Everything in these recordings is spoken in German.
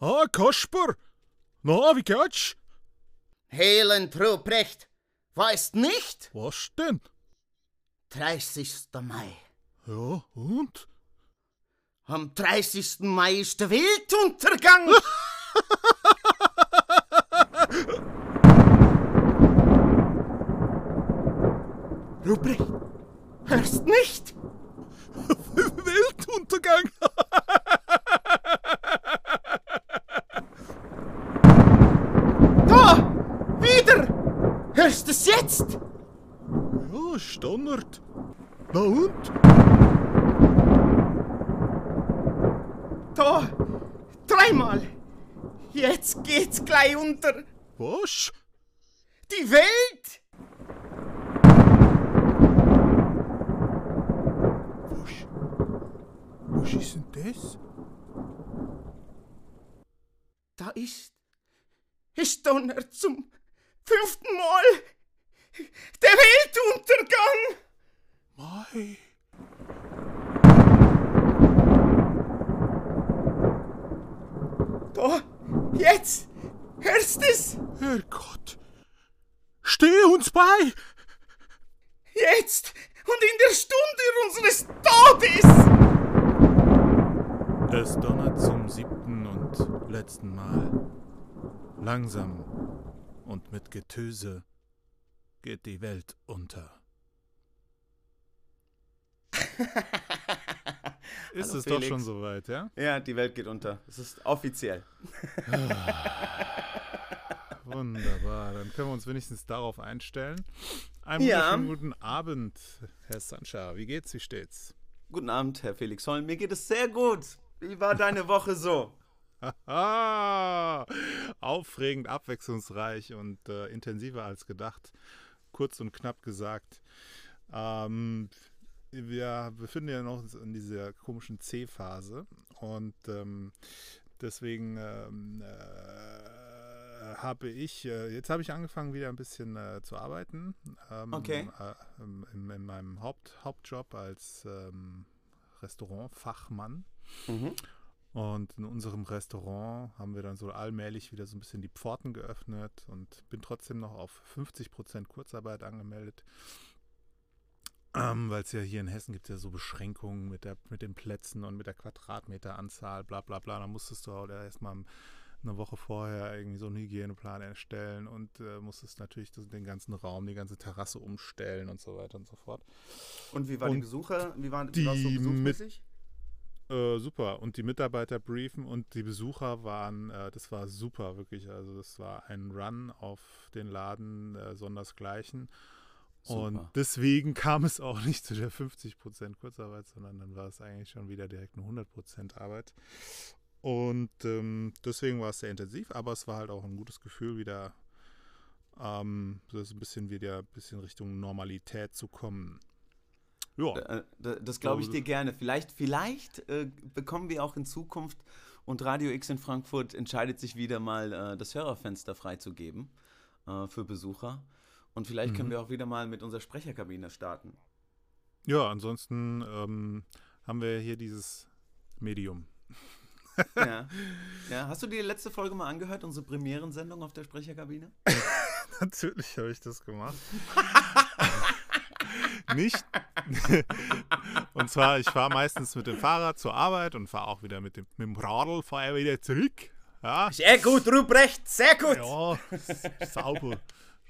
Ah, Kasper! Na, wie geht's? Elend, Ruprecht. Weißt nicht? Was denn? 30. Mai. Ja, und? Am 30. Mai ist der Weltuntergang. Ruprecht, hörst nicht? Weltuntergang! Da! Wieder! Hörst es jetzt? Ja, Standard. Na und? Da! Dreimal! Jetzt geht's gleich unter! Was? Die Welt! Was? Was ist denn das? Da ist. Es donnert zum fünften Mal! Der Weltuntergang! Mei. Da! Jetzt! Hörst es? Herrgott. Steh uns bei! Jetzt! Und in der Stunde unseres Todes! Es donnert zum siebten und letzten Mal. Langsam und mit Getöse geht die Welt unter. Ist Hallo, es doch Felix. schon soweit, ja? Ja, die Welt geht unter. Es ist offiziell. Wunderbar, dann können wir uns wenigstens darauf einstellen. Einen Ja. guten Abend, Herr Sancha. Wie geht's, wie steht's? Guten Abend, Herr Felix Holm. Mir geht es sehr gut. Wie war deine Woche so? Aufregend, abwechslungsreich und äh, intensiver als gedacht. Kurz und knapp gesagt. Ähm, wir befinden ja noch in dieser komischen C-Phase und ähm, deswegen ähm, äh, habe ich, äh, jetzt habe ich angefangen wieder ein bisschen äh, zu arbeiten. Ähm, Okay. Äh, in, in meinem Haupt, Hauptjob als ähm, Restaurantfachmann. Mhm. Und in unserem Restaurant haben wir dann so allmählich wieder so ein bisschen die Pforten geöffnet und bin trotzdem noch auf 50% Kurzarbeit angemeldet. Ähm, Weil es ja hier in Hessen gibt ja so Beschränkungen mit, der, mit den Plätzen und mit der Quadratmeteranzahl, bla bla bla. Da musstest du auch erstmal eine Woche vorher irgendwie so einen Hygieneplan erstellen und äh, musstest natürlich den ganzen Raum, die ganze Terrasse umstellen und so weiter und so fort. Und wie war die Besucher? Wie war, wie die so mit- besuchsmäßig? Äh, super. Und die Mitarbeiter briefen und die Besucher waren, äh, das war super, wirklich. Also das war ein Run auf den Laden äh, sondersgleichen. Und Super. deswegen kam es auch nicht zu der 50% Kurzarbeit, sondern dann war es eigentlich schon wieder direkt eine 100% Arbeit. Und ähm, deswegen war es sehr intensiv, aber es war halt auch ein gutes Gefühl, wieder ähm, so ein bisschen wieder ein bisschen Richtung Normalität zu kommen. Ja. Äh, d- Das glaube ich glaube, dir gerne. Vielleicht, vielleicht äh, bekommen wir auch in Zukunft und Radio X in Frankfurt entscheidet sich wieder mal, äh, das Hörerfenster freizugeben äh, für Besucher. Und vielleicht können Mhm. wir auch wieder mal mit unserer Sprecherkabine starten. Ja, ansonsten ähm, haben wir hier dieses Medium. ja. ja. Hast du dir die letzte Folge mal angehört, unsere Premierensendung auf der Sprecherkabine? Natürlich habe ich das gemacht. Nicht. und zwar, ich fahre meistens mit dem Fahrrad zur Arbeit und fahre auch wieder mit dem, mit dem Radl fahre wieder zurück. Ja, Sehr gut, Ruprecht, sehr gut! ja sauber.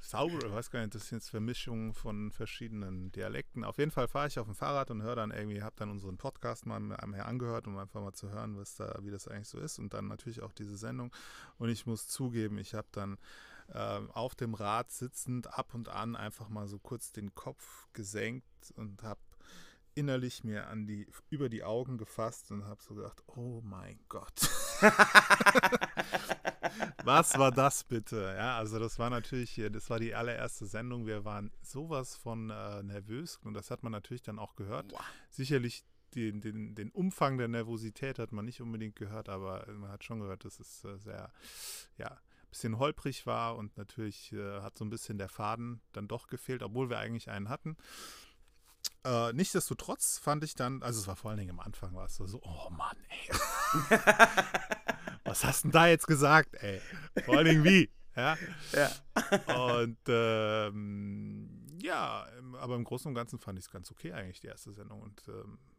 Sauber, ich weiß gar nicht, das sind jetzt Vermischungen von verschiedenen Dialekten. Auf jeden Fall fahre ich auf dem Fahrrad und höre dann irgendwie, habe dann unseren Podcast mal einmal angehört, um einfach mal zu hören, was da, wie das eigentlich so ist. Und dann natürlich auch diese Sendung. Und ich muss zugeben, ich habe dann auf dem Rad sitzend ab und an einfach mal so kurz den Kopf gesenkt und habe innerlich mir an die über die Augen gefasst und habe so gedacht, oh mein Gott. Was war das bitte? Ja, also das war natürlich hier, das war die allererste Sendung. Wir waren sowas von äh, nervös und das hat man natürlich dann auch gehört. Sicherlich den, den, den Umfang der Nervosität hat man nicht unbedingt gehört, aber man hat schon gehört, dass es äh, sehr, ja, bisschen holprig war und natürlich äh, hat so ein bisschen der Faden dann doch gefehlt, obwohl wir eigentlich einen hatten. Äh, nichtsdestotrotz fand ich dann, also es war vor allen Dingen am Anfang, war es so, oh Mann, ey. was hast du denn da jetzt gesagt, ey? Vor allen Dingen wie? Ja. Ja. Und ähm, ja, aber im Großen und Ganzen fand ich es ganz okay eigentlich, die erste Sendung. Und ähm, äh,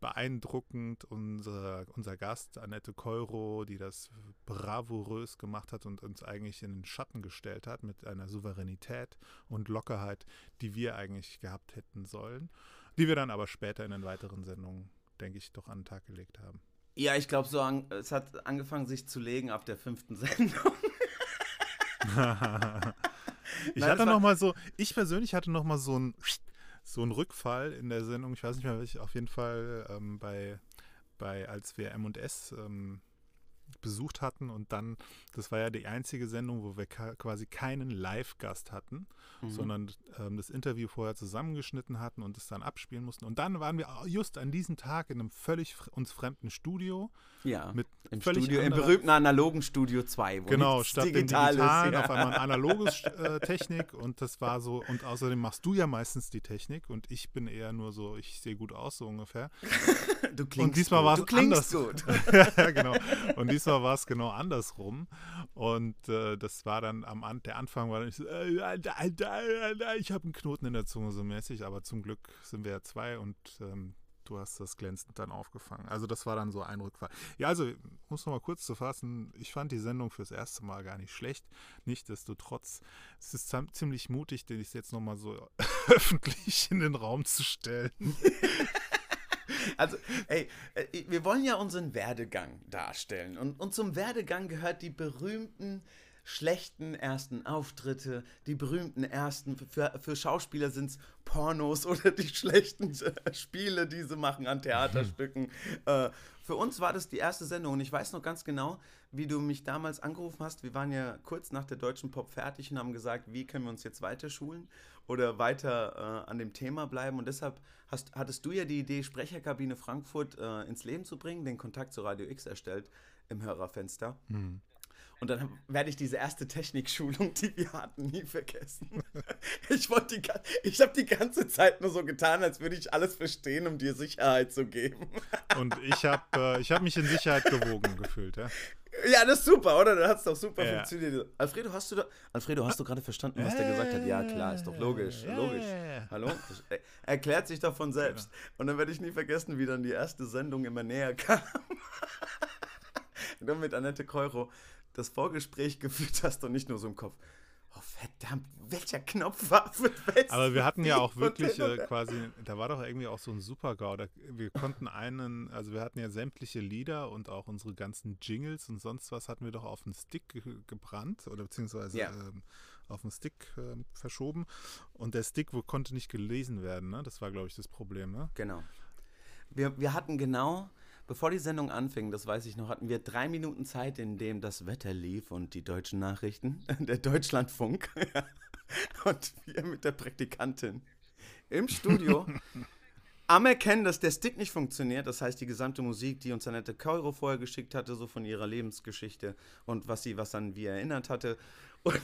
beeindruckend unser, unser Gast, Annette Keuro, die das bravourös gemacht hat und uns eigentlich in den Schatten gestellt hat mit einer Souveränität und Lockerheit, die wir eigentlich gehabt hätten sollen, die wir dann aber später in den weiteren Sendungen, denke ich, doch an den Tag gelegt haben. Ja, ich glaube, so an, es hat angefangen, sich zu legen ab der fünften Sendung. ich Nein, hatte noch mal so, ich persönlich hatte noch mal so ein so ein Rückfall in der Sendung. Ich weiß nicht mehr, welch, auf jeden Fall ähm, bei, bei als wir M&S ähm, besucht hatten und dann, das war ja die einzige Sendung, wo wir quasi keinen Live-Gast hatten, Mhm. sondern ähm, das Interview vorher zusammengeschnitten hatten und es dann abspielen mussten. Und dann waren wir just an diesem Tag in einem völlig uns fremden Studio Ja, mit im völlig Studio, im berühmten analogen Studio 2, wo Genau, statt digital digitalen ist. auf einmal ein analoges äh, Technik und das war so, und außerdem machst du ja meistens die Technik und ich bin eher nur so, ich sehe gut aus, so ungefähr. Du klingst und diesmal gut. war es Du klingst anders. gut. ja, genau. Und diesmal war es genau andersrum. Und äh, das war dann am An der Anfang war dann ich so, äh, äh, äh, äh, ich habe einen Knoten in der Zunge so mäßig, aber zum Glück sind wir ja zwei und ähm, du hast das glänzend dann aufgefangen. Also das war dann so ein Rückfall. Ja, also muss noch mal kurz zu fassen, ich fand die Sendung fürs erste Mal gar nicht schlecht. Nichtsdestotrotz, es ist ziemlich mutig, den ich jetzt noch mal so öffentlich in den Raum zu stellen. Also, ey, äh, wir wollen ja unseren Werdegang darstellen. Und, und zum Werdegang gehört die berühmten schlechten ersten Auftritte, die berühmten ersten, für, für Schauspieler sind es Pornos oder die schlechten äh, Spiele, die sie machen an Theaterstücken. äh, für uns war das die erste Sendung und ich weiß noch ganz genau, wie du mich damals angerufen hast. Wir waren ja kurz nach der Deutschen Pop fertig und haben gesagt, wie können wir uns jetzt weiter schulen oder weiter äh, an dem Thema bleiben. Und deshalb hast, hattest du ja die Idee, Sprecherkabine Frankfurt äh, ins Leben zu bringen, den Kontakt zu Radio X erstellt im Hörerfenster. Und dann werde ich diese erste Technikschulung, die wir hatten, nie vergessen. Ich, die ich habe die ganze Zeit nur so getan, als würde ich alles verstehen, um dir Sicherheit zu geben. Und ich habe äh, ich hab mich in Sicherheit gewogen gefühlt. Ja. Ja, das ist super, oder? Das hat doch super Ja. funktioniert. Alfredo, hast du da, Alfredo, hast du gerade verstanden, was der gesagt hat? Ja, klar, ist doch logisch, Ja, logisch. Hallo? Äh, erklärt sich doch von selbst. Und dann werde ich nie vergessen, wie dann die erste Sendung immer näher kam. Und dann mit Annette Keuro das Vorgespräch geführt hast und nicht nur so im Kopf. Oh, verdammt, welcher Knopf war für welches Aber wir hatten ja auch wirklich äh, quasi, da war doch irgendwie auch so ein Super-GAU. Da, wir konnten einen, also wir hatten ja sämtliche Lieder und auch unsere ganzen Jingles und sonst was hatten wir doch auf den Stick ge gebrannt oder beziehungsweise Ja. ähm, auf den Stick ähm, verschoben. Und der Stick konnte nicht gelesen werden, ne? Das war, glaube ich, das Problem, ne? Genau. Wir, wir hatten genau, bevor die Sendung anfing, das weiß ich noch, hatten wir drei Minuten Zeit, in dem das Wetter lief und die deutschen Nachrichten, der Deutschlandfunk und wir mit der Praktikantin im Studio am Erkennen, dass der Stick nicht funktioniert. Das heißt, die gesamte Musik, die uns Annette Keuro vorher geschickt hatte, so von ihrer Lebensgeschichte und was sie was an wie erinnert hatte. Und,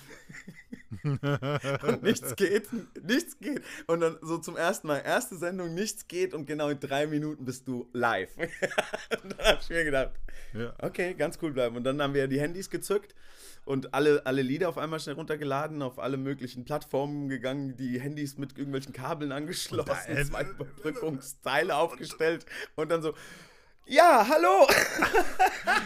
und nichts geht, nichts geht. Und dann so zum ersten Mal, erste Sendung, nichts geht und genau in drei Minuten bist du live. und dann habe ich mir gedacht, Ja. okay, ganz cool bleiben. Und dann haben wir die Handys gezückt und alle, alle Lieder auf einmal schnell runtergeladen, auf alle möglichen Plattformen gegangen, die Handys mit irgendwelchen Kabeln angeschlossen, zwei Überbrückungsteile aufgestellt und dann so, ja, hallo!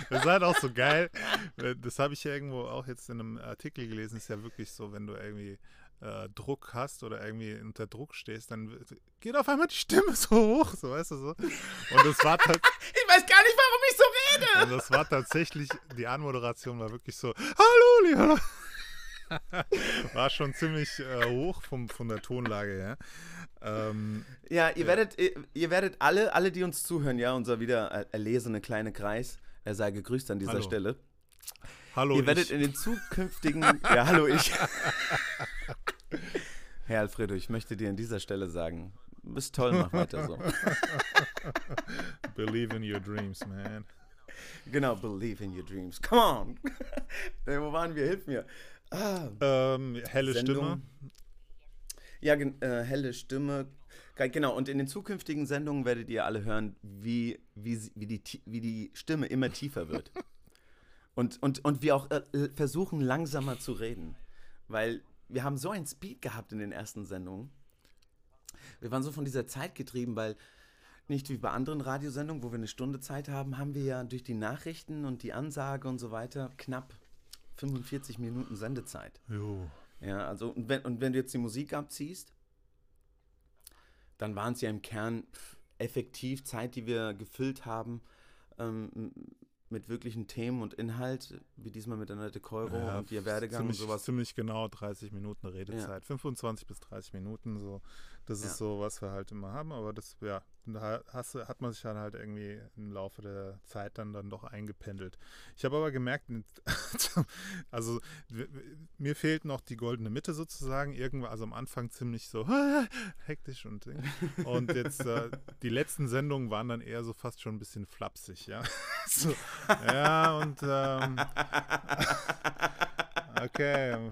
Das ist halt auch so geil. Das habe ich ja irgendwo auch jetzt in einem Artikel gelesen. Ist ja wirklich so, wenn du irgendwie äh, Druck hast oder irgendwie unter Druck stehst, dann geht auf einmal die Stimme so hoch, so weißt du so. Und das war, Ich weiß gar nicht, warum ich so rede! und das war tatsächlich, die Anmoderation war wirklich so, hallo, lieber. Leute." War schon ziemlich äh, hoch vom, von der Tonlage her. Ähm, Ja, ihr werdet, ihr, ihr werdet alle, alle, die uns zuhören, ja, unser wieder er- erlesene kleine Kreis, er sei gegrüßt an dieser Hallo. Stelle. hallo, ihr werdet ich, in den zukünftigen. ja, hallo, ich. Herr Alfredo, ich möchte dir an dieser Stelle sagen, du bist toll, mach weiter so. believe in your dreams, man. genau, believe in your dreams. Come on! Äh, Wo waren wir? Hilf mir. Ah, Ähm, helle Sendung. Stimme. Ja, äh, helle Stimme. Ge- Genau, und in den zukünftigen Sendungen werdet ihr alle hören, wie, wie, wie, die, wie die Stimme immer tiefer wird. Und, und, und wir auch äh, versuchen langsamer zu reden. Weil wir haben so einen Speed gehabt in den ersten Sendungen. Wir waren so von dieser Zeit getrieben, weil nicht wie bei anderen Radiosendungen, wo wir eine Stunde Zeit haben, haben wir ja durch die Nachrichten und die Ansage und so weiter knapp 45 Minuten Sendezeit. Jo. Ja, also und wenn, und wenn du jetzt die Musik abziehst, dann waren es ja im Kern effektiv Zeit, die wir gefüllt haben ähm, mit wirklichen Themen und Inhalt, wie diesmal mit Annette Keuro Ja, und ihr Werdegang ziemlich, und sowas. Ziemlich genau 30 Minuten Redezeit. 25 bis 30 Minuten, so. Das Ja. ist so, was wir halt immer haben, aber das, ja, da hast, hat man sich dann halt irgendwie im Laufe der Zeit dann, dann doch eingependelt. Ich habe aber gemerkt, also mir fehlt noch die goldene Mitte sozusagen, irgendwann, also am Anfang ziemlich so hektisch und Ding. Und jetzt äh, die letzten Sendungen waren dann eher so fast schon ein bisschen flapsig, ja. so, ja, und ähm, okay.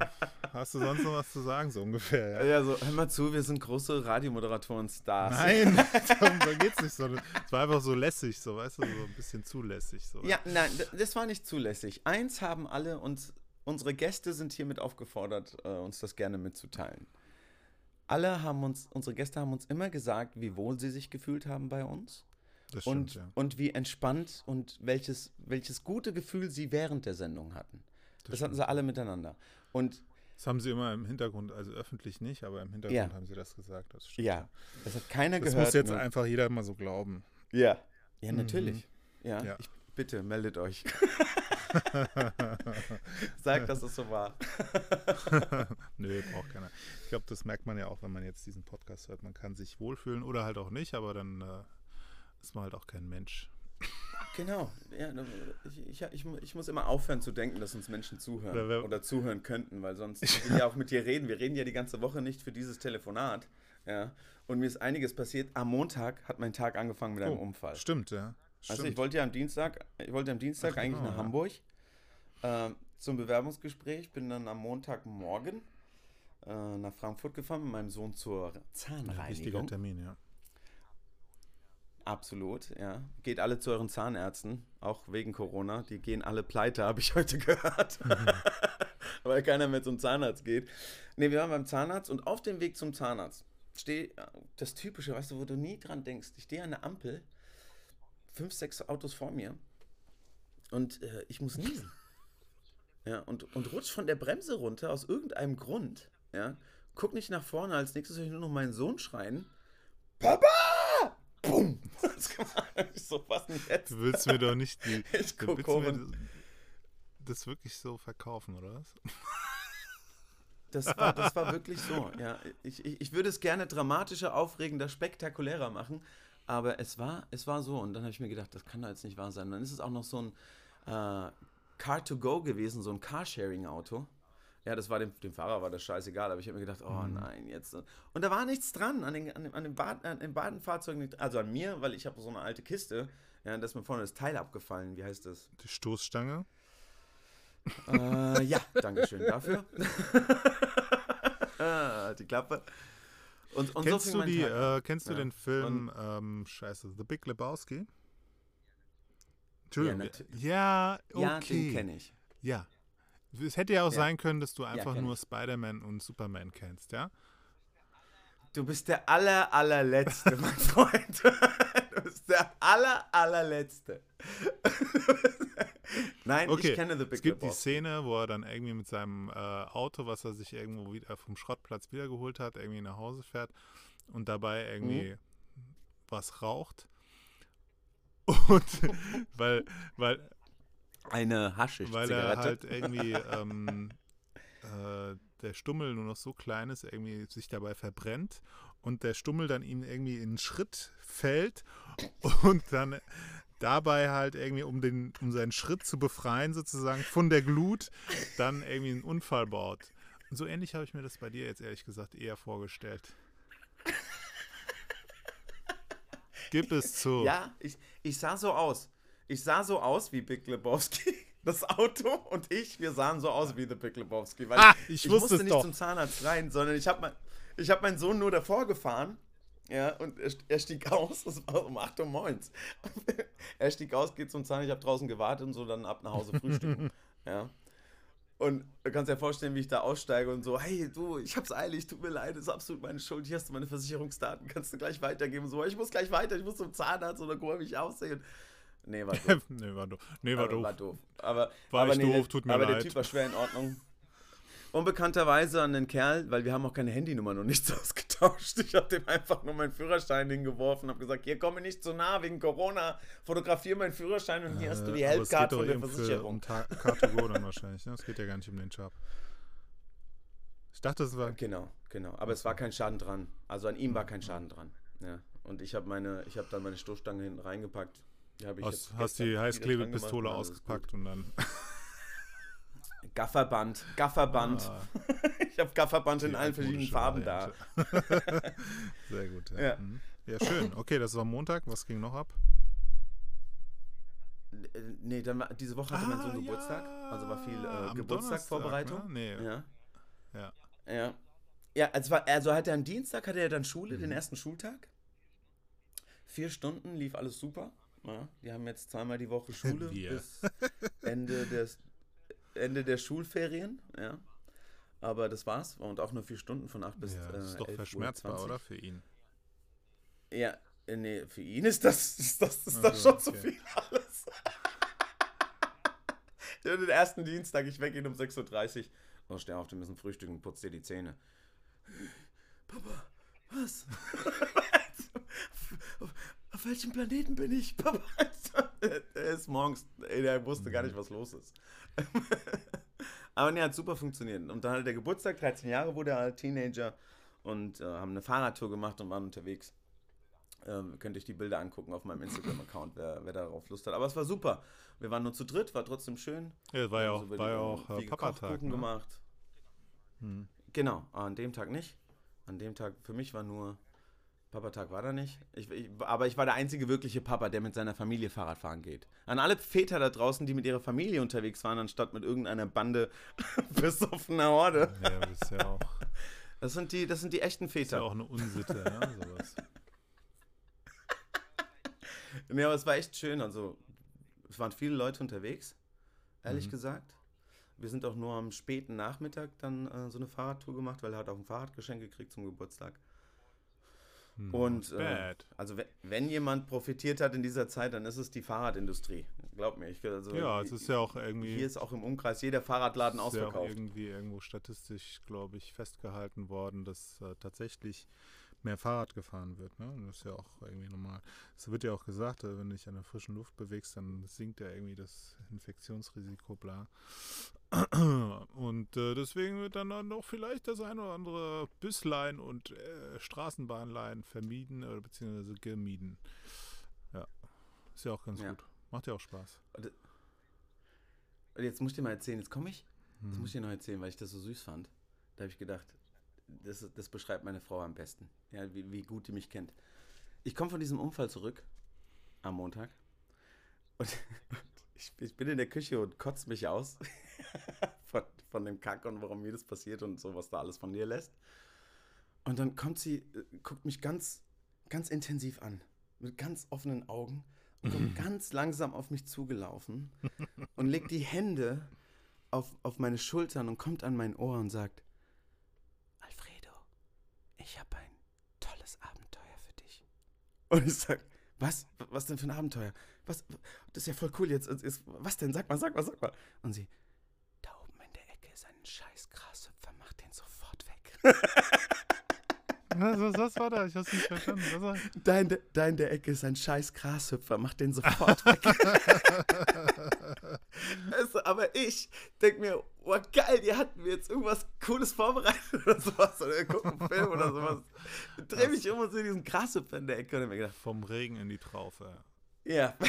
Hast du sonst noch was zu sagen, so ungefähr? Ja? Ja, so, hör mal zu, wir sind große Radiomoderatoren-Stars. Nein, darum da geht's nicht so. Es war einfach so lässig, so, weißt du, so ein bisschen zu lässig. So. Ja, nein, das war nicht zulässig. Eins haben alle uns, unsere Gäste sind hiermit aufgefordert, äh, uns das gerne mitzuteilen. Alle haben uns, unsere Gäste haben uns immer gesagt, wie wohl sie sich gefühlt haben bei uns das und, stimmt, ja. und wie entspannt und welches, welches gute Gefühl sie während der Sendung hatten. Das, hatten sie alle miteinander. Und Das haben sie immer im Hintergrund, also öffentlich nicht, aber im Hintergrund Ja. haben sie das gesagt. Das stimmt. ja, das hat keiner Das gehört. muss jetzt nur- einfach jeder mal so glauben. Ja. Ja, natürlich. Ja, Ja. Ich, bitte meldet euch. Sagt, dass es so war. Nö, braucht keiner. Ich glaube, das merkt man ja auch, wenn man jetzt diesen Podcast hört. Man kann sich wohlfühlen oder halt auch nicht, aber dann äh, ist man halt auch kein Mensch. Genau. Ja, ich, ich, ich, mu- ich muss immer aufhören zu denken, dass uns Menschen zuhören Oder oder zuhören könnten, weil sonst will ja auch mit dir reden. Wir reden ja die ganze Woche nicht für dieses Telefonat. Ja. Und mir ist einiges passiert. Am Montag hat mein Tag angefangen mit einem Oh, Unfall. Stimmt, ja. Also Stimmt. ich wollte ja am Dienstag, ich wollte am Dienstag Ach, eigentlich genau, nach ja. Hamburg ähm, zum Bewerbungsgespräch. Bin dann am Montagmorgen äh, nach Frankfurt gefahren mit meinem Sohn zur Ein wichtiger Zahnreinigung. Termin, ja. Absolut, ja. Geht alle zu euren Zahnärzten, auch wegen Corona. Die gehen alle pleite, habe ich heute gehört. Weil keiner mehr zum Zahnarzt geht. Ne, wir waren beim Zahnarzt und auf dem Weg zum Zahnarzt stehe das Typische, weißt du, wo du nie dran denkst. Ich stehe an der Ampel, fünf, sechs Autos vor mir und äh, ich muss niesen. Ja, und, und rutsch von der Bremse runter aus irgendeinem Grund. Ja, guck nicht nach vorne, als nächstes höre ich nur noch meinen Sohn schreien. Papa! Bumm! Das war so was denn jetzt? Du willst mir doch nicht die, Ich du guck willst mir das wirklich so verkaufen, oder was? Das war, das war wirklich so. Ja, ich, ich, ich würde es gerne dramatischer, aufregender, spektakulärer machen, aber es war, es war so. Und dann habe ich mir gedacht, das kann doch jetzt nicht wahr sein. Und dann ist es auch noch so ein äh, Car-to-Go gewesen, so ein Carsharing-Auto. Ja, das war dem, dem Fahrer war das scheißegal, aber ich habe mir gedacht, oh nein, jetzt. Und da war nichts dran an den, an den, an den, Bad, an Fahrzeugen, nicht- also an mir, weil ich habe so eine alte Kiste. Ja, da ist mir vorne das Teil abgefallen. Wie heißt das? Die Stoßstange? Äh, ja, danke schön dafür. ah, die Klappe. Und, und kennst so du die, äh, kennst du Ja. den Film, ähm, scheiße, The Big Lebowski? Entschuldigung. nat- Ja, okay. Ja, den kenne ich. Ja. Es hätte ja auch Ja. sein können, dass du einfach kenn nur. Spider-Man und Superman kennst, ja? Du bist der aller, allerletzte, mein Freund. Du bist der aller, allerletzte. Nein, Okay, ich kenne The Big es gibt die Lebowski. Szene, wo er dann irgendwie mit seinem äh, Auto, was er sich irgendwo wieder vom Schrottplatz wiedergeholt hat, irgendwie nach Hause fährt und dabei irgendwie Mhm. was raucht. Und weil, weil, Eine Haschisch weil er halt irgendwie ähm, äh, der Stummel nur noch so klein ist, irgendwie sich dabei verbrennt und der Stummel dann ihm irgendwie in einen Schritt fällt und dann dabei halt irgendwie, um, den, um seinen Schritt zu befreien, sozusagen von der Glut, dann irgendwie einen Unfall baut. Und so ähnlich habe ich mir das bei dir jetzt ehrlich gesagt eher vorgestellt. Gib es zu. Ja, ich, ich sah so aus. Ich sah so aus wie Big Lebowski. Das Auto und ich, wir sahen so aus wie The Big Lebowski. Weil Ah, ich wusste musste nicht doch. zum Zahnarzt rein, sondern ich habe mein, ich hab meinen Sohn nur davor gefahren Ja, und er, er stieg aus, es war um 8 Uhr morgens. er stieg aus, geht zum Zahn, ich habe draußen gewartet und so, dann ab nach Hause frühstücken. ja. Und du kannst dir vorstellen, wie ich da aussteige und so, hey, du, ich hab's eilig, tut mir leid, ist absolut meine Schuld, hier hast du meine Versicherungsdaten, kannst du gleich weitergeben. So, ich muss gleich weiter, ich muss zum Zahnarzt oder guck mal, wie ich aussehe. Nee, war doof. nee, war doof. Nee, war aber, doof. War doof. Aber, War aber ich nee, doof, tut mir aber der leid. Typ war schwer in Ordnung. Unbekannterweise an den Kerl, weil wir haben auch keine Handynummern und nichts ausgetauscht. Ich habe dem einfach nur meinen Führerschein hingeworfen, habe gesagt, hier komme nicht zu nah wegen Corona, fotografiere meinen Führerschein und hier hast du die Äh, aber Helpcard von der eben für, Versicherung. um Ta- Car2Go dann wahrscheinlich. Ne? Es geht ja gar nicht um den Job. Ich dachte, es war. Genau, genau. Aber es war kein Schaden dran. Also an ihm war kein Schaden dran. Ja. Und ich habe meine, ich habe dann meine Stoßstange hinten reingepackt. Ich Hast, hast die Heißklebepistole ausgepackt und dann. Gafferband, Gafferband. Ah, Ich habe Gafferband in die allen verschiedenen Farben Variante. Sehr gut. Ja. Ja. Mhm. ja, schön. Okay, das war Montag. Was ging noch ab? da. Äh, Nee, dann war, diese Woche hatte mein Sohn Ah, Geburtstag. Also war viel ja, äh. Donnerstag, Ne? Nee. Ja. Ja. Ja. Ja, also, war, also hat er am Dienstag hatte er dann Schule, Mhm. den ersten Schultag. Vier Stunden, lief alles super. Ja, die haben jetzt zweimal die Woche Schule Wir. bis Ende des Ende der Schulferien, ja. Aber das war's. Und auch nur vier Stunden von 8 bis ja, äh, das ist doch 11 Uhr verschmerzbar, 20. oder? Für ihn. Ja, äh, nee, für ihn ist das, ist das, ist das so, schon zu okay. viel alles. den ersten Dienstag, ich wecke ihn um 6.30 Uhr. Oh, steh auf, wir müssen frühstücken, putz dir die Zähne. Papa, was? auf, welchem Planeten bin ich? Papa, er ist morgens, ey, der wusste gar nicht, was los ist. Aber nee, hat super funktioniert. Und dann hatte der Geburtstag, 13 Jahre wurde er halt Teenager und äh, haben eine Fahrradtour gemacht und waren unterwegs. Ähm, könnt euch die Bilder angucken auf meinem Instagram-Account, wer, wer darauf Lust hat. Aber es war super. Wir waren nur zu dritt, war trotzdem schön. Ja, war ja Also auch, wird, war ja auch äh, Papatag. Ne? gemacht. Hm. Genau, an dem Tag nicht. An dem Tag, für mich war nur, Papatag war da nicht. Ich, ich, aber ich war der einzige wirkliche Papa, der mit seiner Familie Fahrrad fahren geht. An alle Väter da draußen, die mit ihrer Familie unterwegs waren, anstatt mit irgendeiner Bande besoffener Horde. Ja, das ist ja auch, Das sind die, das sind die echten ist ja Väter. auch eine Unsitte, ne? Sowas. Nee, aber es war echt schön. Also, es waren viele Leute unterwegs, ehrlich Mhm. gesagt. Wir sind auch nur am späten Nachmittag dann äh, so eine Fahrradtour gemacht, weil er hat auch ein Fahrradgeschenk gekriegt zum Geburtstag. Hm, Und äh, bad. also we- wenn jemand profitiert hat in dieser Zeit, dann ist es die Fahrradindustrie. Glaub mir. Ich, also, Ja, es ist ja auch irgendwie. hier ist auch im Umkreis jeder Fahrradladen ist ja auch ausverkauft. irgendwie irgendwo statistisch, glaube ich, festgehalten worden, dass äh, tatsächlich mehr Fahrrad gefahren wird. Ne? Das ist ja auch irgendwie normal. Es wird ja auch gesagt, äh, wenn du dich an der frischen Luft bewegst, dann sinkt ja irgendwie das Infektionsrisiko, bla. Und äh, deswegen wird dann noch vielleicht das ein oder andere Büslein und äh, Straßenbahnlein vermieden oder beziehungsweise gemieden. Ja, ist ja auch ganz Ja. gut. Macht ja auch Spaß. Und jetzt muss ich dir mal erzählen, jetzt komme ich. Hm. muss ich dir noch erzählen, weil ich das so süß fand. Da habe ich gedacht, das, das beschreibt meine Frau am besten. Ja, wie, wie gut die mich kennt. Ich komme von diesem Unfall zurück am Montag. Und ich, ich bin in der Küche und kotze mich aus von, von dem Kack und warum mir das passiert und so, was da alles von dir lässt. Und dann kommt sie, äh, guckt mich ganz, ganz intensiv an, mit ganz offenen Augen und kommt ganz langsam auf mich zugelaufen und legt die Hände auf, auf meine Schultern und kommt an mein Ohr und sagt, ich habe ein tolles Abenteuer für dich. Und ich sag, was? Was denn für ein Abenteuer? Was? Das ist ja voll cool jetzt. Ist, was denn? Sag mal, sag mal, sag mal. Und sie, da oben in der Ecke ist ein scheiß Grashüpfer, mach den sofort weg. Was, was, was war da? Ich hab's nicht verstanden. Was war? Da in, der, da in der Ecke ist ein scheiß Grashüpfer, mach den sofort weg. also, aber ich denke mir, oh geil, die hatten mir jetzt irgendwas Cooles vorbereitet oder sowas. Oder wir gucken einen Film oder sowas. Dreh mich um und sehe diesen Grashüpfer in der Ecke und mir gedacht, Vom Regen in die Traufe. ja.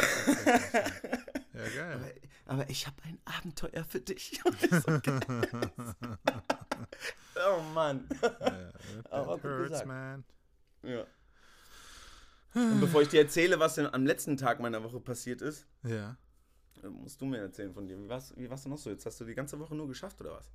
Ja, geil. Aber, aber ich habe ein Abenteuer für dich. So, oh Mann. Ja, Aber hurts, gesagt. man. Ja. Und bevor ich dir erzähle, was denn am letzten Tag meiner Woche passiert ist, Ja. Musst du mir erzählen von dir. Wie war's, wie war's denn noch so? Jetzt hast du die ganze Woche nur geschafft, oder was?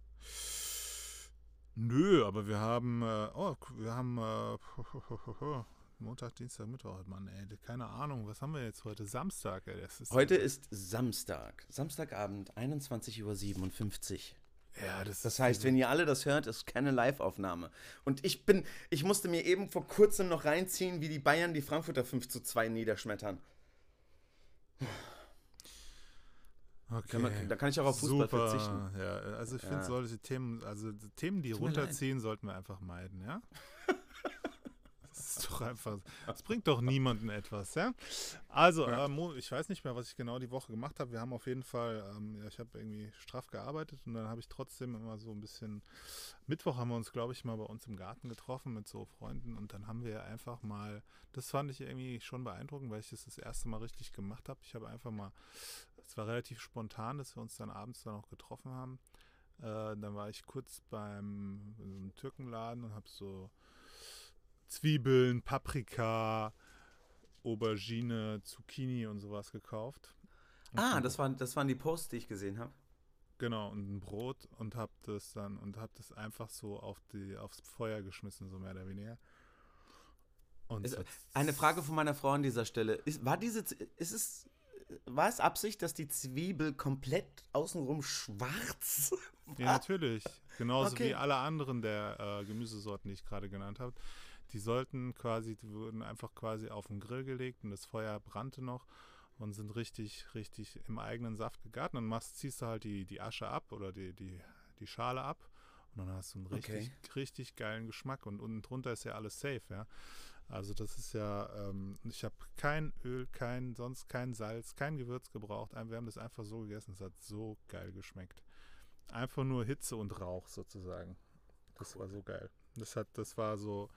Nö, aber wir haben, äh, oh, wir haben, äh, Montag, Dienstag, Mittwoch, Mann, ey, keine Ahnung, was haben wir jetzt heute? Samstag, ey. Das ist Heute ist Samstag. Samstagabend, 21.57 Uhr. ja, das, Das heißt, wenn ihr alle das hört, ist keine Live-Aufnahme. Und ich bin, ich musste mir eben vor kurzem noch reinziehen, wie die Bayern die Frankfurter 5 zu 2 niederschmettern. Okay. Man, da kann ich auch auf Fußball Super. verzichten. Ja, also ich finde Ja. solche Themen, also Themen, die runterziehen, sollten wir einfach meiden, ja? Ist doch einfach, das bringt doch niemandem etwas, ja? Also, Ja. äh, Mo- ich weiß nicht mehr, was ich genau die Woche gemacht habe. Wir haben auf jeden Fall, ähm, ja, ich habe irgendwie straff gearbeitet und dann habe ich trotzdem immer so ein bisschen, Mittwoch haben wir uns, glaube ich, mal bei uns im Garten getroffen mit so Freunden und dann haben wir einfach mal, das fand ich irgendwie schon beeindruckend, weil ich das das erste Mal richtig gemacht habe. Ich habe einfach mal, es war relativ spontan, dass wir uns dann abends dann auch getroffen haben. Äh, dann war ich kurz beim so einem Türkenladen und habe so Zwiebeln, Paprika, Aubergine, Zucchini und sowas gekauft. Und Ah, das waren, das waren die Posts, die ich gesehen habe. Genau, und ein Brot und hab das dann und hab das einfach so auf die, aufs Feuer geschmissen, so mehr oder weniger. Und Ist- so- Eine Frage von meiner Frau an dieser Stelle. Ist, war, diese, ist es, war es Absicht, dass die Zwiebel komplett außenrum schwarz Ja, war? natürlich. Genauso Okay. wie alle anderen der äh, Gemüsesorten, die ich gerade genannt habe. Die sollten quasi, die wurden einfach quasi auf den Grill gelegt und das Feuer brannte noch und sind richtig, richtig im eigenen Saft gegart. Und dann machst, ziehst du halt die, die Asche ab oder die, die, die Schale ab und dann hast du einen richtig, richtig geilen Geschmack und unten drunter ist ja alles safe, ja. Also das ist ja, ähm, ich habe kein Öl, kein, sonst kein Salz, kein Gewürz gebraucht. Wir haben das einfach so gegessen. Es hat so geil geschmeckt. Einfach nur Hitze und Rauch sozusagen. Das war so geil. Das hat, das war so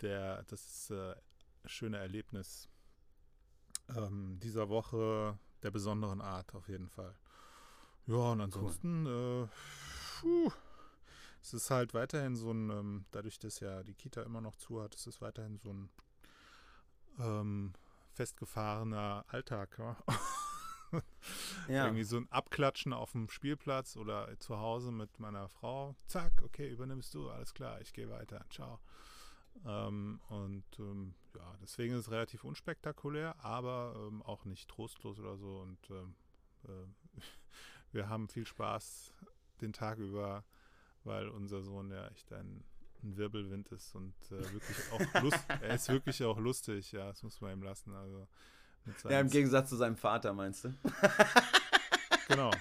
der, das äh, schöne Erlebnis ähm, dieser Woche der besonderen Art auf jeden Fall. Ja, und ansonsten, äh, puh, es ist halt weiterhin so ein, ähm, dadurch, dass ja die Kita immer noch zu hat, ist es weiterhin so ein ähm, festgefahrener Alltag. Ja? Ja. Irgendwie so ein Abklatschen auf dem Spielplatz oder zu Hause mit meiner Frau. Zack, okay, übernimmst du, alles klar, ich gehe weiter, ciao. Ähm, und ähm, ja, deswegen ist es relativ unspektakulär, aber ähm, auch nicht trostlos oder so. Und ähm, äh, wir haben viel Spaß den Tag über, weil unser Sohn ja echt ein, ein Wirbelwind ist und äh, wirklich auch lust, er ist wirklich auch lustig, ja, das muss man ihm lassen. Also Ja, im Gegensatz zu seinem Vater, meinst du? Genau.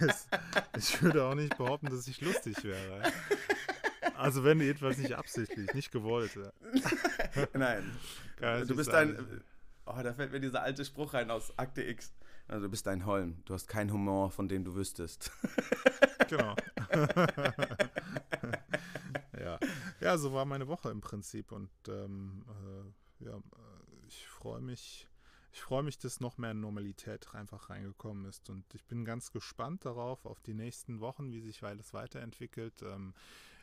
Das, ich würde auch nicht behaupten, dass ich lustig wäre. Also wenn jedenfalls nicht absichtlich, nicht gewollt. ja. Nein. Du bist sagen. ein. Oh, da fällt mir dieser alte Spruch rein aus Akte X. Also, du bist ein Holm. Du hast keinen Humor, von dem du wüsstest. Genau. ja. ja, so war meine Woche im Prinzip und ähm, äh, ja, freue mich, ich freue mich, dass noch mehr Normalität einfach reingekommen ist und ich bin ganz gespannt darauf, auf die nächsten Wochen, wie sich alles weiterentwickelt. Ähm,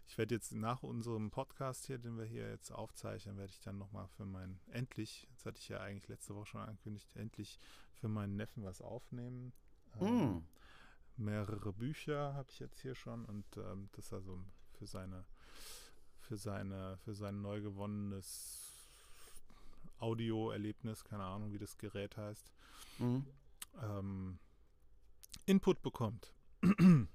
ich werde jetzt nach unserem Podcast hier, den wir hier jetzt aufzeichnen, werde ich dann nochmal für meinen, endlich, das hatte ich ja eigentlich letzte Woche schon angekündigt, endlich für meinen Neffen was aufnehmen. Mm. mehrere Bücher habe ich jetzt hier schon und ähm, das also für seine für seine für sein neu gewonnenes Audioerlebnis, keine Ahnung, wie das Gerät heißt, Mhm. ähm, Input bekommt.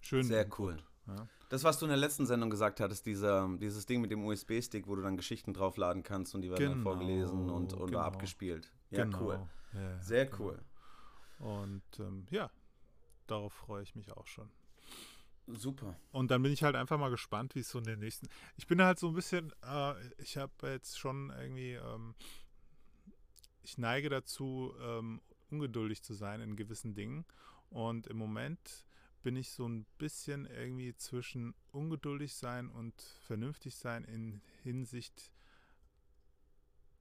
Schön. Sehr Input, cool. Ja. Das, was du in der letzten Sendung gesagt hattest, dieser, dieses Ding mit dem USB-Stick, wo du dann Geschichten draufladen kannst und die werden dann Genau, vorgelesen und, und genau. abgespielt. Ja, genau. cool. Ja, ja, Sehr genau. cool. Und ähm, ja, darauf freue ich mich auch schon. Super. Und dann bin ich halt einfach mal gespannt, wie es so in den nächsten. Ich bin halt so ein bisschen, äh, ich habe jetzt schon irgendwie, ähm, ich neige dazu, ähm, ungeduldig zu sein in gewissen Dingen. Und im Moment bin ich so ein bisschen irgendwie zwischen ungeduldig sein und vernünftig sein in Hinsicht,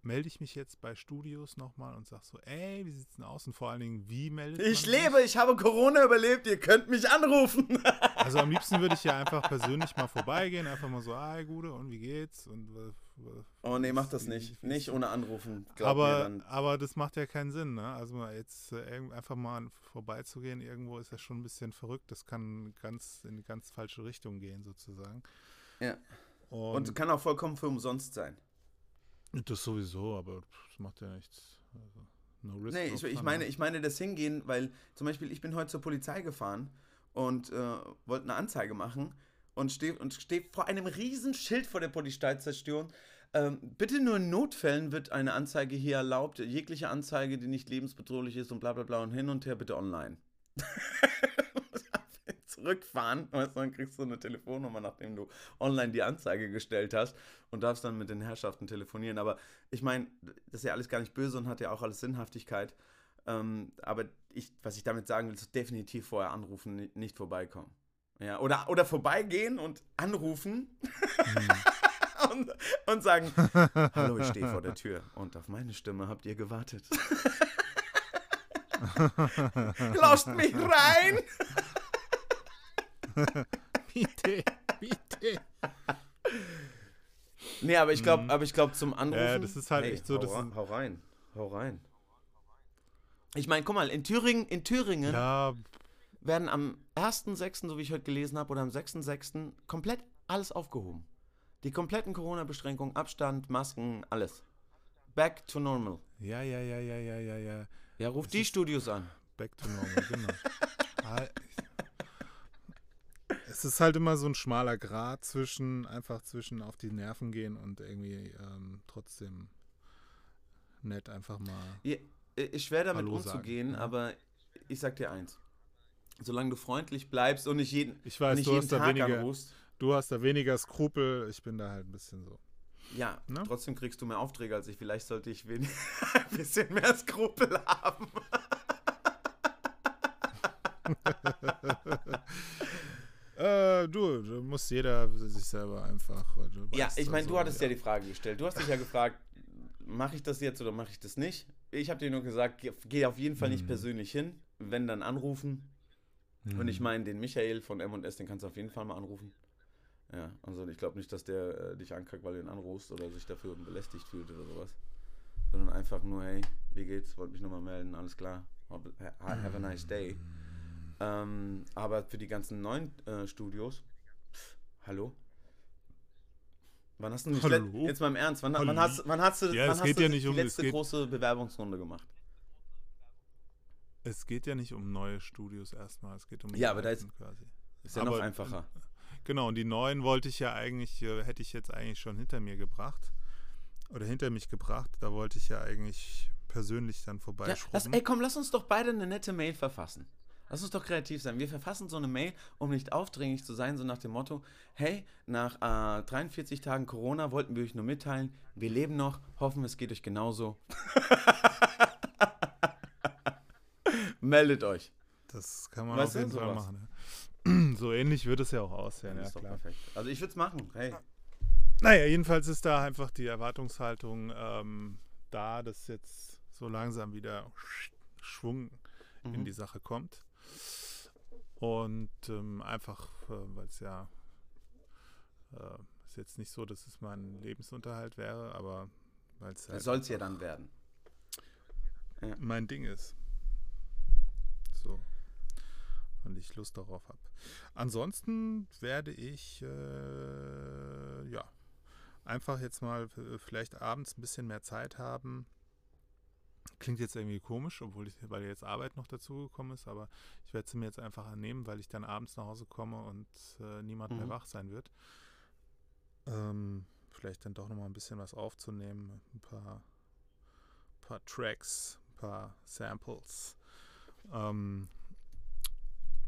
melde ich mich jetzt bei Studios nochmal und sag so, ey, wie sieht's denn aus? Und vor allen Dingen, wie meldet Ich lebe, ich habe Corona überlebt, ihr könnt mich anrufen. Also am liebsten würde ich ja einfach persönlich mal vorbeigehen, einfach mal so, ah, Gude, und wie geht's? Und, äh, w- Oh nee, mach das nicht. Nicht ohne anrufen. Aber, aber das macht ja keinen Sinn, ne? Also mal jetzt äh, einfach mal vorbeizugehen, irgendwo ist ja schon ein bisschen verrückt. Das kann ganz in die ganz falsche Richtung gehen, sozusagen. Ja. Und, Und kann auch vollkommen für umsonst sein. Das sowieso, aber das macht ja nichts. Also, no risk, Nee, no ich, ich, meine, ne? ich meine das Hingehen, weil zum Beispiel ich bin heute zur Polizei gefahren und äh, wollte eine Anzeige machen und stehe und steh vor einem riesen Schild vor der Polizeistation. Ähm, bitte nur in Notfällen wird eine Anzeige hier erlaubt. Jegliche Anzeige, die nicht lebensbedrohlich ist und bla bla bla und hin und her bitte online. Zurückfahren, weißt du, dann kriegst du eine Telefonnummer, nachdem du online die Anzeige gestellt hast und darfst dann mit den Herrschaften telefonieren. Aber ich meine, das ist ja alles gar nicht böse und hat ja auch alles Sinnhaftigkeit. Ähm, aber ich, was ich damit sagen will, ist definitiv vorher anrufen, ni- nicht vorbeikommen. Ja, oder, oder vorbeigehen und anrufen und, und sagen, hallo, ich stehe vor der Tür und auf meine Stimme habt ihr gewartet. Lasst mich rein! Bitte, bitte. Nee, aber ich glaube, aber ich glaube zum Anrufen. Ja, das ist halt echt so, Hau, das hau rein, hau rein. Ich meine, guck mal, in Thüringen, in Thüringen Ja, werden am 1.6., so wie ich heute gelesen habe, oder am 6.6. komplett alles aufgehoben. Die kompletten Corona-Beschränkungen, Abstand, Masken, alles. Back to normal. ja, ja, ja, ja, ja, ja, ja. Ja, ruf Es die Studios an. Back to normal, genau. Ah, es ist halt immer so ein schmaler Grat zwischen, einfach zwischen auf die Nerven gehen und irgendwie ähm, trotzdem nett einfach mal. Ja, ist schwer damit Hallo sagen, umzugehen, ja. aber ich sag dir eins. Solange du freundlich bleibst und nicht jeden, Ich weiß, nicht du jeden hast, da Tag weniger, anrufst, du hast da weniger Skrupel, ich bin da halt ein bisschen so. ja, Ne? trotzdem kriegst du mehr Aufträge als ich. Vielleicht sollte ich ein bisschen mehr Skrupel haben. Äh, du, du musst jeder sich selber einfach. äh, Ja, ich meine, du hattest ja. die Frage gestellt. Du hast dich ja gefragt, mache ich das jetzt oder mache ich das nicht? Ich habe dir nur gesagt, geh, auf jeden Fall nicht Mhm. persönlich hin. Wenn, dann anrufen. Und ich meine, den Michael von M&S, den kannst du auf jeden Fall mal anrufen. Ja, also ich glaube nicht, dass der äh, dich ankackt, weil du ihn anrufst oder sich dafür belästigt fühlt oder sowas. Sondern einfach nur, hey, wie geht's? Wollte mich nochmal melden, alles klar. Have have a nice day. Ähm, aber für die ganzen neuen äh, Studios, pff, hallo? Wann hast du nicht Hallo? jetzt mal im Ernst, wann, wann, hast, wann hast du, Ja, wann hast du ja die um- letzte große Bewerbungsrunde gemacht? Es geht ja nicht um neue Studios erstmal, es geht um die Ja, aber da alten quasi. Ist ja Aber- noch einfacher. Genau, und die neuen wollte ich ja eigentlich, äh, hätte ich jetzt eigentlich schon hinter mir gebracht. Oder hinter mich gebracht. Da wollte ich ja eigentlich persönlich dann Ja, vorbeischrubben. lass, ey, komm, lass uns doch beide eine nette Mail verfassen. Lass uns doch kreativ sein. Wir verfassen so eine Mail, um nicht aufdringlich zu sein, so nach dem Motto, hey, nach äh, 43 Tagen Corona wollten wir euch nur mitteilen, wir leben noch, hoffen, es geht euch genauso. Meldet euch. das kann man Weißt auf jeden Fall sowas. machen. Ja. So ähnlich würde es ja auch aussehen, ja klar. perfekt. Also ich würde es machen. Hey. Naja, jedenfalls ist da einfach die Erwartungshaltung ähm, da, dass jetzt so langsam wieder Schwung in Mhm. die Sache kommt. Und ähm, einfach, äh, weil es ja äh, ist jetzt nicht so, dass es mein Lebensunterhalt wäre, aber weil es halt Soll es ja dann werden. mein Ding ist. So. Und ich Lust darauf habe. Ansonsten werde ich äh, ja einfach jetzt mal äh, vielleicht abends ein bisschen mehr Zeit haben. Klingt jetzt irgendwie komisch, obwohl ich, weil jetzt Arbeit noch dazugekommen ist, aber ich werde sie mir jetzt einfach annehmen, weil ich dann abends nach Hause komme und äh, niemand mehr Mhm. wach sein wird. Ähm, vielleicht dann doch nochmal ein bisschen was aufzunehmen, ein paar, paar Tracks, ein paar Samples. Ähm,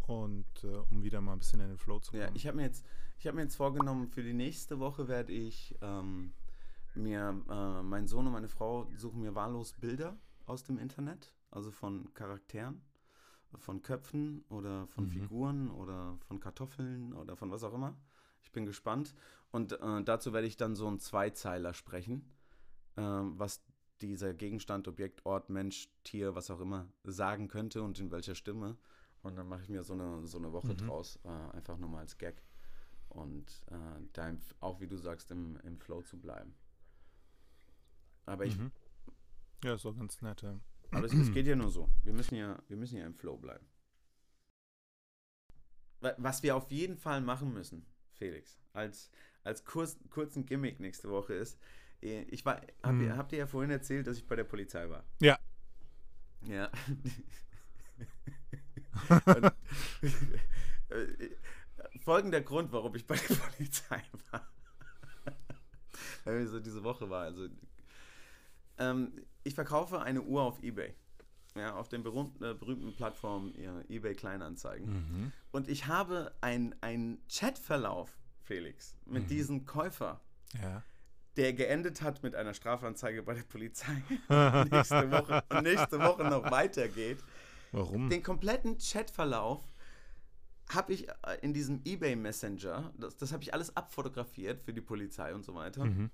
und äh, um wieder mal ein bisschen in den Flow zu kommen. Ja, ich habe mir jetzt, ich habe mir jetzt vorgenommen, für die nächste Woche werde ich ähm, mir, äh, mein Sohn und meine Frau suchen mir wahllos Bilder aus dem Internet, also von Charakteren, von Köpfen oder von Mhm. Figuren oder von Kartoffeln oder von was auch immer. Ich bin gespannt. Und äh, dazu werde ich dann so einen Zweizeiler sprechen, ähm, was dieser Gegenstand, Objekt, Ort, Mensch, Tier, was auch immer sagen könnte und in welcher Stimme. Und dann mache ich mir so eine, so eine Woche Mhm. draus, äh, einfach nur mal als Gag. Und äh, da im, auch, wie du sagst, im, im Flow zu bleiben. Aber, ich, Mhm. Ja, ist auch ganz nett. Ja. aber es, es geht ja nur so. Wir müssen ja, wir müssen ja im Flow bleiben. Wa- Was wir auf jeden Fall machen müssen, Felix, als, als kurz, kurzen Gimmick nächste Woche ist, äh, ich war, hab, Hm. habt ihr ja vorhin erzählt, dass ich bei der Polizei war. Ja. Ja. Und, äh, folgender Grund, warum ich bei der Polizei war. Weil so diese Woche war. Also, ähm, ich verkaufe eine Uhr auf Ebay. Ja, auf den berühmten, äh, berühmten Plattform ja, eBay Kleinanzeigen. Mhm. Und ich habe einen Chatverlauf, Felix, mit Mhm. diesem Käufer, Ja. der geendet hat mit einer Strafanzeige bei der Polizei. nächste Woche, und nächste Woche noch weitergeht. Warum? Den kompletten Chatverlauf habe ich äh, in diesem eBay Messenger, das, das habe ich alles abfotografiert für die Polizei und so weiter. Mhm.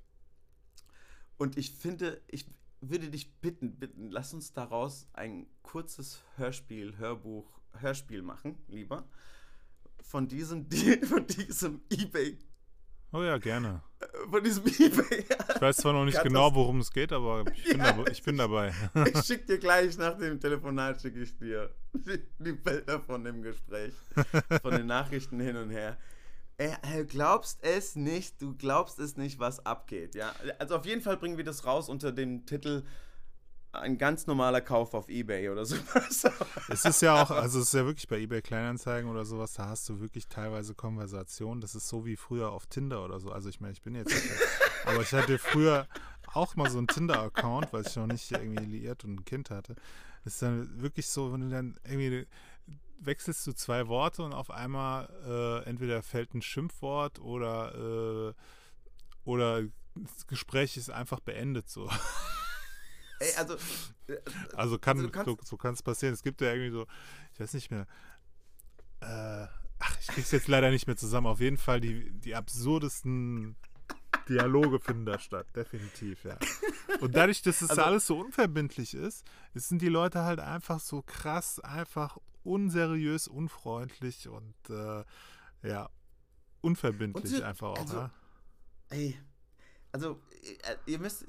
Und ich finde, ich würde dich bitten, bitten, lass uns daraus ein kurzes Hörspiel, Hörbuch, Hörspiel machen, lieber. Von diesem, von diesem eBay, Oh ja, gerne. äh, von diesem eBay. Ich weiß zwar noch nicht Kann genau, worum es geht, aber ich bin, Ja, dabei, ich bin dabei. Ich schicke dir gleich nach dem Telefonat, schicke ich dir die, die Bilder von dem Gespräch, von den Nachrichten hin und her. Ey, glaubst es nicht, du glaubst es nicht, was abgeht, ja. Also auf jeden Fall bringen wir das raus unter dem Titel ein ganz normaler Kauf auf Ebay oder sowas. Es ist ja auch, also es ist ja wirklich bei eBay Kleinanzeigen oder sowas, da hast du wirklich teilweise Konversationen. Das ist so wie früher auf Tinder oder so. Also ich meine, ich bin jetzt, aber ich hatte früher auch mal so einen Tinder-Account, weil ich noch nicht irgendwie liiert und ein Kind hatte. Das ist dann wirklich so, wenn du dann irgendwie wechselst du zwei Worte und auf einmal äh, entweder fällt ein Schimpfwort oder äh, oder das Gespräch ist einfach beendet so. Ey, also, äh, Also kann Also kannst- so, so kann es passieren. Es gibt ja irgendwie so, ich weiß nicht mehr. Äh, ach, ich krieg's jetzt leider nicht mehr zusammen. Auf jeden Fall die, die absurdesten Dialoge finden da statt, definitiv, ja. Und dadurch, dass es Also- alles so unverbindlich ist, sind die Leute halt einfach so krass, einfach unseriös, unfreundlich und äh, ja, unverbindlich Und sie- einfach auch. also- ja. ey, also, äh, ihr müsst,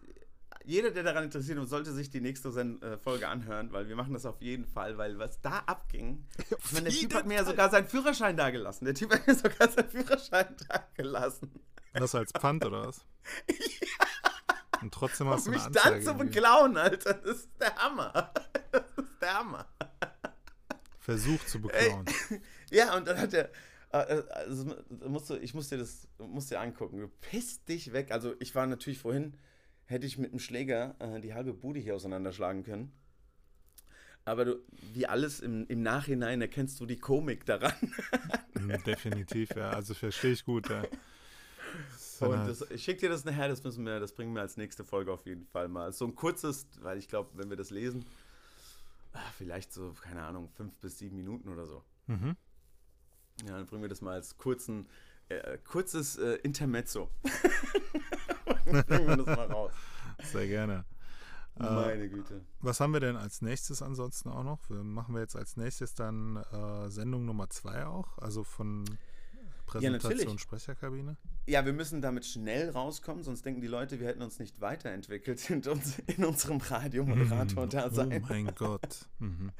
jeder, der daran interessiert ist, sollte sich die nächste äh, Folge anhören, weil wir machen das auf jeden Fall, weil was da abging, ich meine, der Typ hat mir ja sogar seinen Führerschein da gelassen. Der Typ hat mir sogar seinen Führerschein da gelassen. Das als Pfand oder was? Und trotzdem hast du mich dann zu beklauen, Alter. Das ist der Hammer. Das ist der Hammer. Versuch zu beklauen. Ja, und dann hat er. äh, Also, musst du, ich muss dir das musst dir angucken. Du pisst dich weg. Also, ich war natürlich vorhin, hätte ich mit dem Schläger äh, die halbe Bude hier auseinanderschlagen können. Aber du, wie alles im, im Nachhinein erkennst du die Komik daran. Definitiv, ja. Also verstehe ich gut, ja. Halt- das, ich schicke dir das nachher, das müssen wir, das bringen wir als nächste Folge auf jeden Fall mal. So ein kurzes, weil ich glaube, wenn wir das lesen, vielleicht so, keine Ahnung, fünf bis sieben Minuten oder so. mhm. Ja, dann bringen wir das mal als kurzen, äh, kurzes äh, Intermezzo. bringen wir das mal raus. Sehr gerne. Äh, Meine Güte. was haben wir denn als nächstes ansonsten auch noch? Wir machen wir jetzt als nächstes dann äh, Sendung Nummer zwei auch, also von Präsentation natürlich. Sprecherkabine. Ja, wir müssen damit schnell rauskommen, sonst denken die Leute, wir hätten uns nicht weiterentwickelt in, uns, in unserem Radiomoderator-Dasein. Oh mein Gott. Mhm.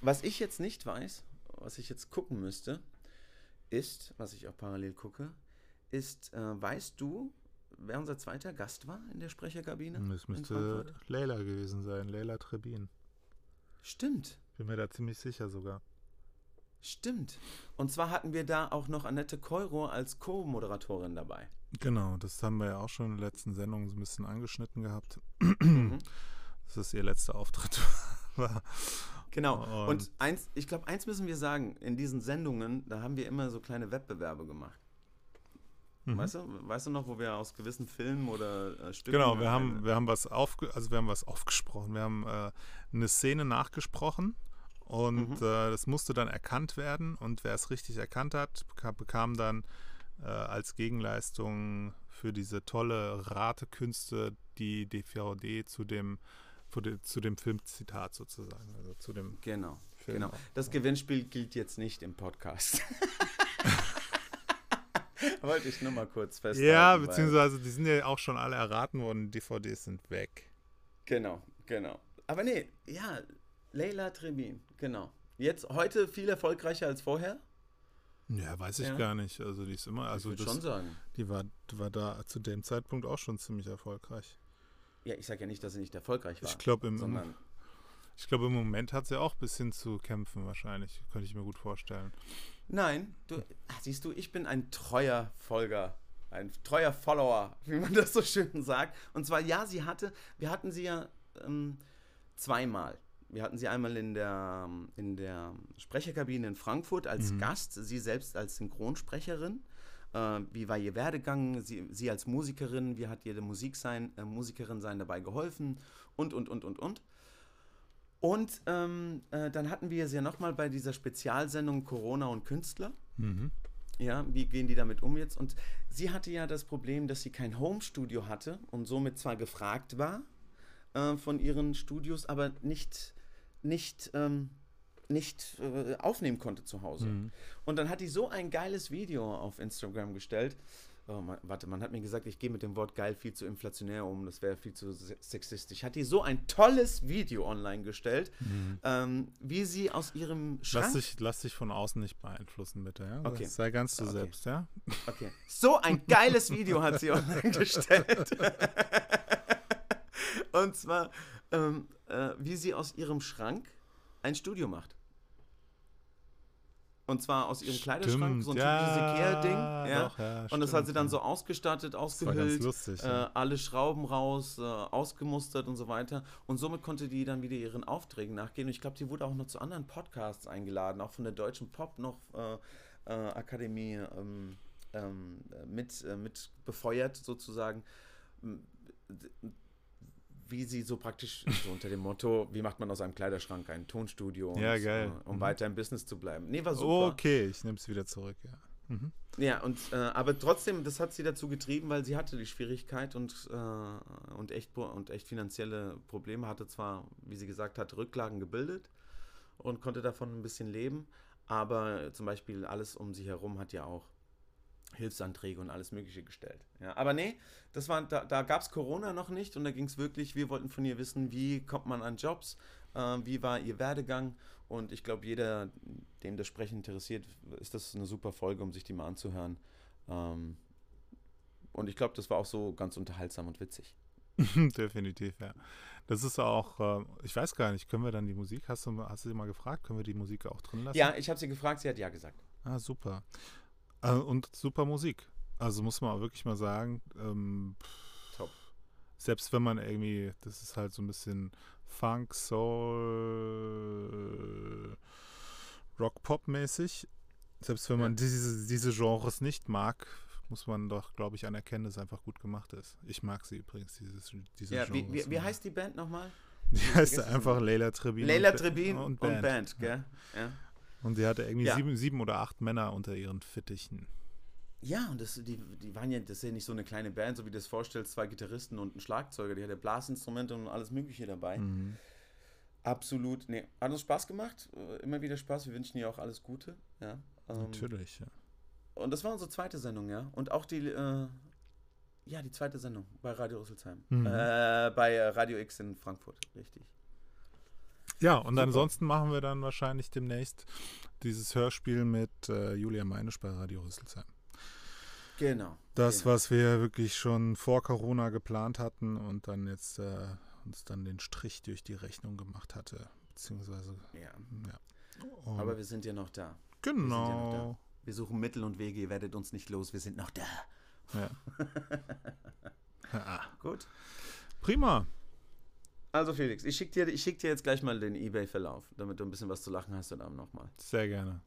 Was ich jetzt nicht weiß, was ich jetzt gucken müsste, ist, was ich auch parallel gucke, ist, äh, weißt du, wer unser zweiter Gast war in der Sprecherkabine? Das in müsste? Leila gewesen sein, Leila Trebin. Stimmt, Bin mir da ziemlich sicher sogar. Stimmt. Und zwar hatten wir da auch noch Annette Keuro als Co-Moderatorin dabei. Genau, das haben wir ja auch schon in der letzten Sendung so ein bisschen angeschnitten gehabt. Mhm. Das ist ihr letzter Auftritt war. Genau. Und- Und eins, ich glaube, eins müssen wir sagen, in diesen Sendungen, da haben wir immer so kleine Wettbewerbe gemacht. Mhm. Weißt du, weißt du noch, wo wir aus gewissen Filmen oder äh, Stücken. Genau, wir haben, wir haben was aufge also wir haben was aufgesprochen. Wir haben äh, eine Szene nachgesprochen und Mhm. äh, das musste dann erkannt werden und wer es richtig erkannt hat, bekam, dann äh, als Gegenleistung für diese tolle Ratekünste die DVD zu dem zu dem, Filmzitat sozusagen, also zu dem Genau, Film. genau. Das Gewinnspiel gilt jetzt nicht im Podcast. Wollte ich nur mal kurz festhalten. Ja, beziehungsweise die sind ja auch schon alle erraten worden, die DVDs sind weg. Genau, genau. Aber nee, ja, Leila Trebin, genau. Jetzt heute viel erfolgreicher als vorher. Ja, weiß ich Ja. gar nicht. Also die ist immer, also ich würde das, schon sagen. die war, war da zu dem Zeitpunkt auch schon ziemlich erfolgreich. Ja, ich sage ja nicht, dass sie nicht erfolgreich war. Ich glaube im, sondern ich glaube im Moment hat sie auch ein bisschen zu kämpfen wahrscheinlich. Könnte ich mir gut vorstellen. Nein, du, ach, siehst du, ich bin ein treuer Folger, ein treuer Follower, wie man das so schön sagt. Und zwar, ja, sie hatte, wir hatten sie ja ähm, zweimal. Wir hatten sie einmal in der, in der Sprecherkabine in Frankfurt als Mhm. Gast, sie selbst als Synchronsprecherin. Äh, wie war ihr Werdegang? Sie, sie als Musikerin, wie hat ihr Musik sein, äh, Musikerin sein dabei geholfen? Und, und, und, und, und. Und ähm, äh, dann hatten wir sie ja nochmal bei dieser Spezialsendung Corona und Künstler. Mhm. Ja, wie gehen die damit um jetzt? Und sie hatte ja das Problem, dass sie kein Homestudio hatte und somit zwar gefragt war äh, von ihren Studios, aber nicht, nicht, ähm, nicht äh, aufnehmen konnte zu Hause. Mhm. Und dann hat die so ein geiles Video auf Instagram gestellt. Oh, man, warte, man hat mir gesagt, ich gehe mit dem Wort geil viel zu inflationär um, das wäre viel zu se- sexistisch. Hat die so ein tolles Video online gestellt, ähm, wie sie aus ihrem Schrank Lass dich, lass dich von außen nicht beeinflussen, bitte. Ja? Okay. Sei ganz du Okay. selbst, ja? Okay. So ein geiles Video hat sie online gestellt. Und zwar, ähm, äh, wie sie aus ihrem Schrank ein Studio macht. Und zwar aus ihrem Kleiderschrank, so ein typisches Ikea-Ding. Ja. doch, ja, und das hat sie stimmt, dann ja. so ausgestattet, ausgehüllt, lustig. äh, ja. alle Schrauben raus, äh, ausgemustert und so weiter. Und somit konnte die dann wieder ihren Aufträgen nachgehen. Und ich glaube, die wurde auch noch zu anderen Podcasts eingeladen, auch von der Deutschen Pop noch äh, äh, Akademie ähm, ähm, mit, äh, mit befeuert sozusagen. Wie sie so praktisch so unter dem Motto, wie macht man aus einem Kleiderschrank ein Tonstudio, und, Ja, geil. Äh, um Mhm. weiter im Business zu bleiben. Nee, war super. Okay, ich nehme es wieder zurück, ja. Mhm. Ja, und äh, aber trotzdem, das hat sie dazu getrieben, weil sie hatte die Schwierigkeit und, äh, und, echt, und echt finanzielle Probleme, hatte zwar, wie sie gesagt hat, Rücklagen gebildet und konnte davon ein bisschen leben, aber zum Beispiel alles um sie herum hat ja auch Hilfsanträge und alles Mögliche gestellt. Ja, aber nee, das war, da, da gab es Corona noch nicht und da ging es wirklich, wir wollten von ihr wissen, wie kommt man an Jobs, äh, wie war ihr Werdegang und ich glaube, jeder, dem das Sprechen interessiert, ist das eine super Folge, um sich die mal anzuhören. Ähm, und ich glaube, das war auch so ganz unterhaltsam und witzig. Definitiv, ja. Das ist auch, äh, ich weiß gar nicht, können wir dann die Musik, hast du, hast du sie mal gefragt, können wir die Musik auch drin lassen? Ja, ich habe sie gefragt, sie hat ja gesagt. Ah, super. Äh, und super Musik. Also muss man auch wirklich mal sagen, ähm, Top. selbst wenn man irgendwie, das ist halt so ein bisschen Funk, Soul, Rock, Pop mäßig. Selbst wenn man Ja. diese, diese Genres nicht mag, muss man doch, glaube ich, anerkennen, dass es einfach gut gemacht ist. Ich mag sie übrigens, dieses, diese Ja, wie, Genres. wie, wie heißt die Band nochmal? Die heißt einfach. Leila Trebin. Leila und, Trebin und und Band. Band, gell? Ja. Und sie hatte irgendwie Ja. sieben, sieben oder acht Männer unter ihren Fittichen. Ja, und das, die, die waren ja, das ist ja nicht so eine kleine Band, so wie du das vorstellst, zwei Gitarristen und ein Schlagzeuger, die hatte Blasinstrumente und alles Mögliche dabei. Mhm. Absolut, nee, hat uns Spaß gemacht, äh, immer wieder Spaß, wir wünschen ihr auch alles Gute, ja. Ähm, Natürlich, ja. Und das war unsere zweite Sendung, ja. Und auch die, äh, ja, die zweite Sendung bei Radio Rüsselsheim. Mhm. Äh, bei Radio X in Frankfurt, richtig. Ja, und Super. ansonsten machen wir dann wahrscheinlich demnächst dieses Hörspiel mit äh, Julia Meinisch bei Radio Rüsselsheim. Genau. Das, genau. was wir wirklich schon vor Corona geplant hatten und dann jetzt äh, uns dann den Strich durch die Rechnung gemacht hatte. Beziehungsweise, Ja, ja. Und aber wir sind ja noch da. sind ja noch genau. Wir suchen Mittel und Wege, ihr werdet uns nicht los, wir sind noch da. Ja. ja. Gut. Prima. Also Felix, ich schicke dir, ich schick dir jetzt gleich mal den Ebay-Verlauf, damit du ein bisschen was zu lachen hast und Abend nochmal. Sehr gerne.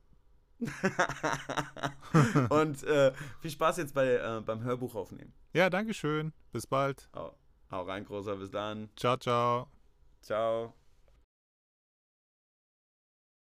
und äh, viel Spaß jetzt bei, äh, beim Hörbuch aufnehmen. Ja, Dankeschön. Bis bald. Hau, hau rein, Großer, bis dann. Ciao, ciao. Ciao.